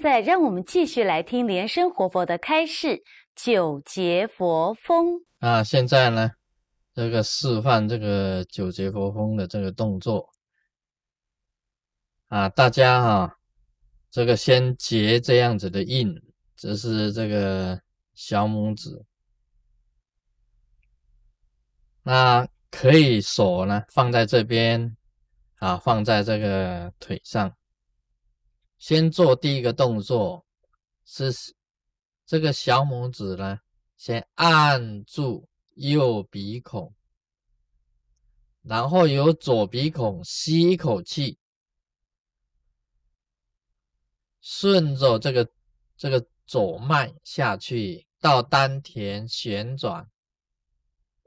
在让我们继续来听莲生活佛的开示九节佛风啊。现在呢，这个示范这个九节佛风的这个动作啊，大家哈，这个先结这样子的印，这是这个小拇指，那可以手呢放在这边啊，放在这个腿上。先做第一个动作，是这个小拇指呢，先按住右鼻孔，然后由左鼻孔吸一口气，顺着这个这个左脉下去到丹田旋转，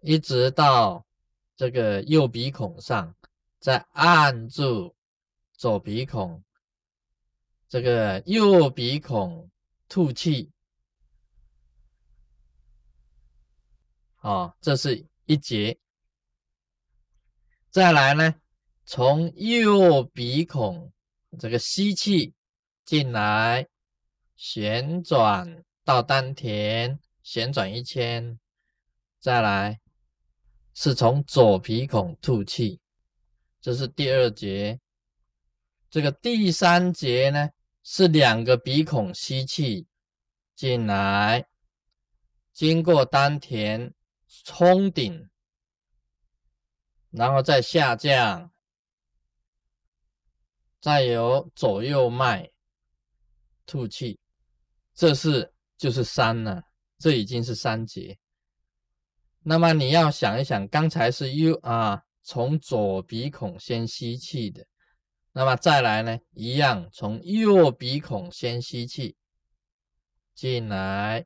一直到这个右鼻孔上，再按住左鼻孔。这个右鼻孔吐气，啊，这是一节。再来呢，从右鼻孔这个吸气进来，旋转到丹田，旋转一圈。再来是从左鼻孔吐气，这是第二节。这个第三节呢？是两个鼻孔吸气进来，经过丹田冲顶，然后再下降，再由左右脉吐气，这是就是三了，这已经是三节。那么你要想一想，刚才是右啊，从左鼻孔先吸气的。那么再来呢，一样从右鼻孔先吸气进来，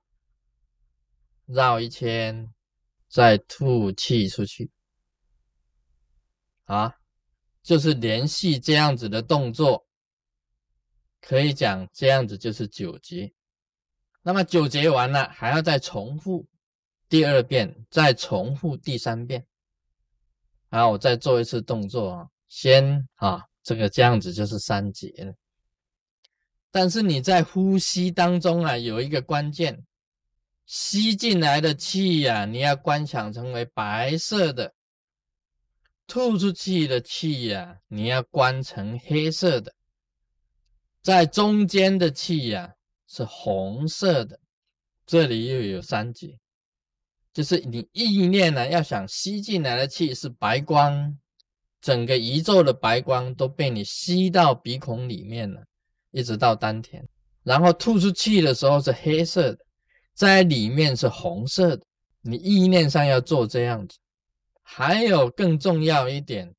绕一圈，再吐气出去，啊，就是连续这样子的动作，可以讲这样子就是九节。那么九节完了，还要再重复第二遍，再重复第三遍。好，我再做一次动作啊，先啊。这个这样子就是三节了，但是你在呼吸当中啊，有一个关键，吸进来的气呀，你要观想成为白色的；吐出去的气呀，你要观成黑色的。在中间的气呀是红色的，这里又有三节，就是你意念呢，要想吸进来的气是白光。整个宇宙的白光都被你吸到鼻孔里面了，一直到丹田，然后吐出气的时候是黑色的，在里面是红色的。你意念上要做这样子。还有更重要一点，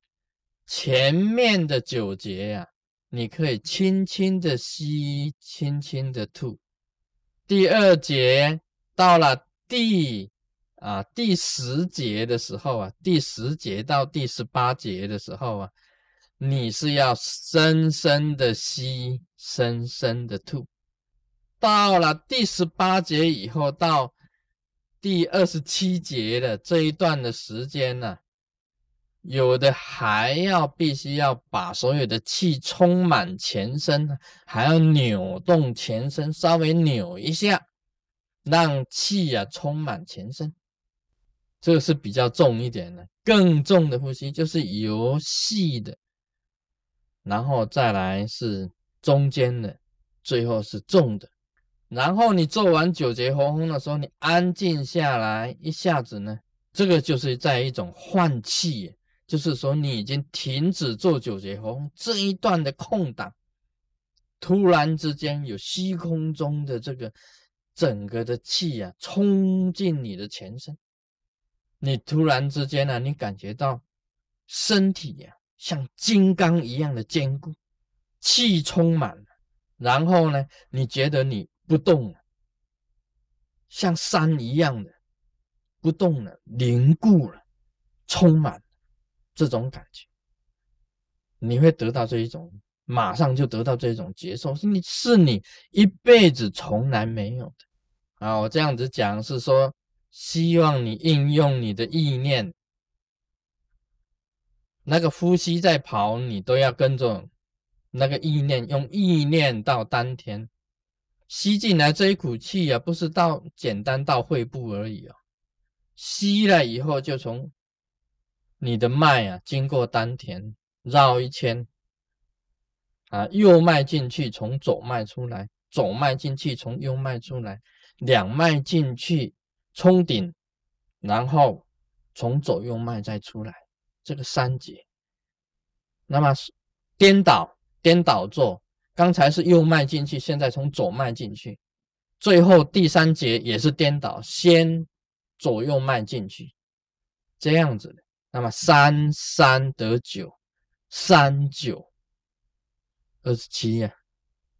前面的九节呀，你可以轻轻的吸，轻轻的吐。第二节到了第。啊，第十节的时候啊，第十节到第十八节的时候啊，你是要深深的吸，深深的吐。到了第十八节以后，到第二十七节的这一段的时间呢，有的还要必须要把所有的气充满全身，还要扭动全身，稍微扭一下，让气呀充满全身。这个是比较重一点的，更重的呼吸就是由细的，然后再来是中间的，最后是重的。然后你做完九节活风的时候，你安静下来，一下子呢，这个就是在一种换气，就是说你已经停止做九节活风这一段的空档，突然之间有虚空中的这个整个的气啊，冲进你的全身。你突然之间呢，你感觉到身体呀像金刚一样的坚固，气充满了，然后呢，你觉得你不动了，像山一样的不动了，凝固了，充满了这种感觉，你会得到这一种，马上就得到这种接受，是你是你一辈子从来没有的啊！我这样子讲是说。希望你应用你的意念，那个呼吸在跑，你都要跟着那个意念，用意念到丹田，吸进来这一股气啊，不是到简单到肺部而已哦，吸了以后就从你的脉啊，经过丹田绕一圈。啊，右脉进去，从左脉出来，左脉进去，从右脉出来，两脉进去冲顶，然后从左右脉再出来，这个三节。那么颠倒颠倒做。刚才是右脉进去，现在从左脉进去，最后第三节也是颠倒，先左右脉进去，这样子的。那么三三得九，三九二十七呀，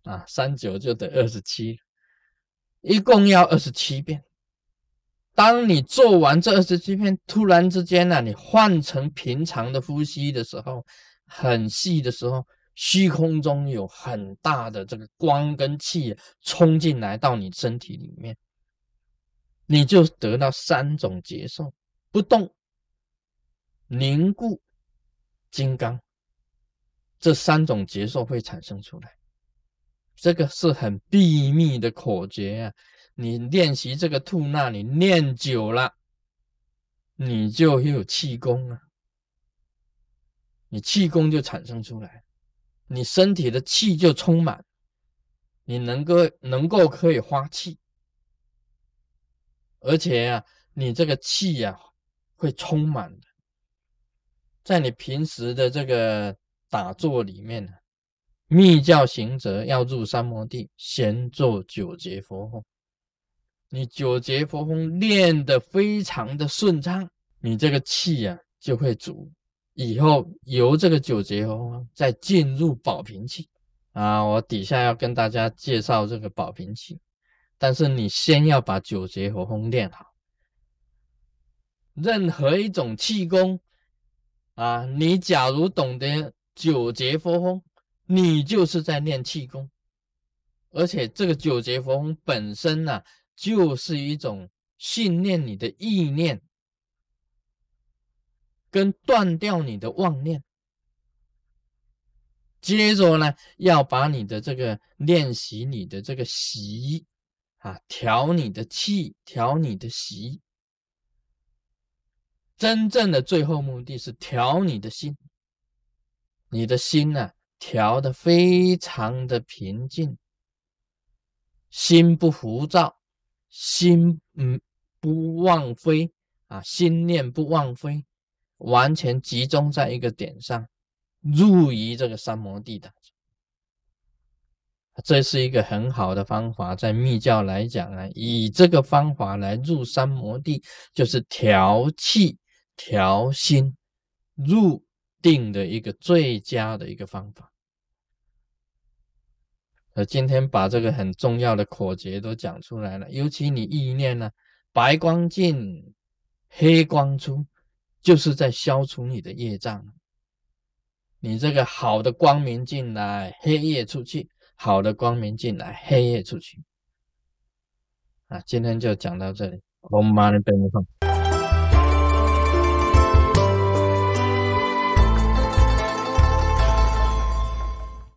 啊，三九就得二十七，一共要二十七遍。当你做完这二十七遍，突然之间呢，你换成平常的呼吸的时候，很细的时候。虚空中有很大的这个光跟气冲进来到你身体里面，你就得到三种结受：不动、凝固、金刚。这三种结受会产生出来，这个是很秘密的口诀啊！你练习这个吐纳，你练久了，你就有气功啊，你气功就产生出来。你身体的气就充满，你能够能够可以发气，而且啊，你这个气呀会充满的，在你平时的这个打坐里面呢，密教行者要入三摩地，先做九节佛后。你九节佛风练得非常的顺畅，你这个气呀就会足。以后由这个九节风再进入保平气啊，我底下要跟大家介绍这个保平气，但是你先要把九节佛风练好。任何一种气功啊，你假如懂得九节佛风，你就是在练气功，而且这个九节佛风本身呢，就是一种训练你的意念。跟断掉你的妄念，接着呢，要把你的这个练习，你的这个习啊，调你的气，调你的习，真正的最后目的是调你的心，你的心呢，调的非常的平静，心不浮躁，心嗯不妄飞啊，心念不妄飞。完全集中在一个点上，入于这个三摩地当中，这是一个很好的方法。在密教来讲啊，以这个方法来入三摩地，就是调气、调心、入定的一个最佳的一个方法。呃，今天把这个很重要的口诀都讲出来了，尤其你意念呢，白光进，黑光出。就是在消除你的业障，你这个好的光明进来，黑夜出去；好的光明进来，黑夜出去。啊，今天就讲到这里，我们马上等一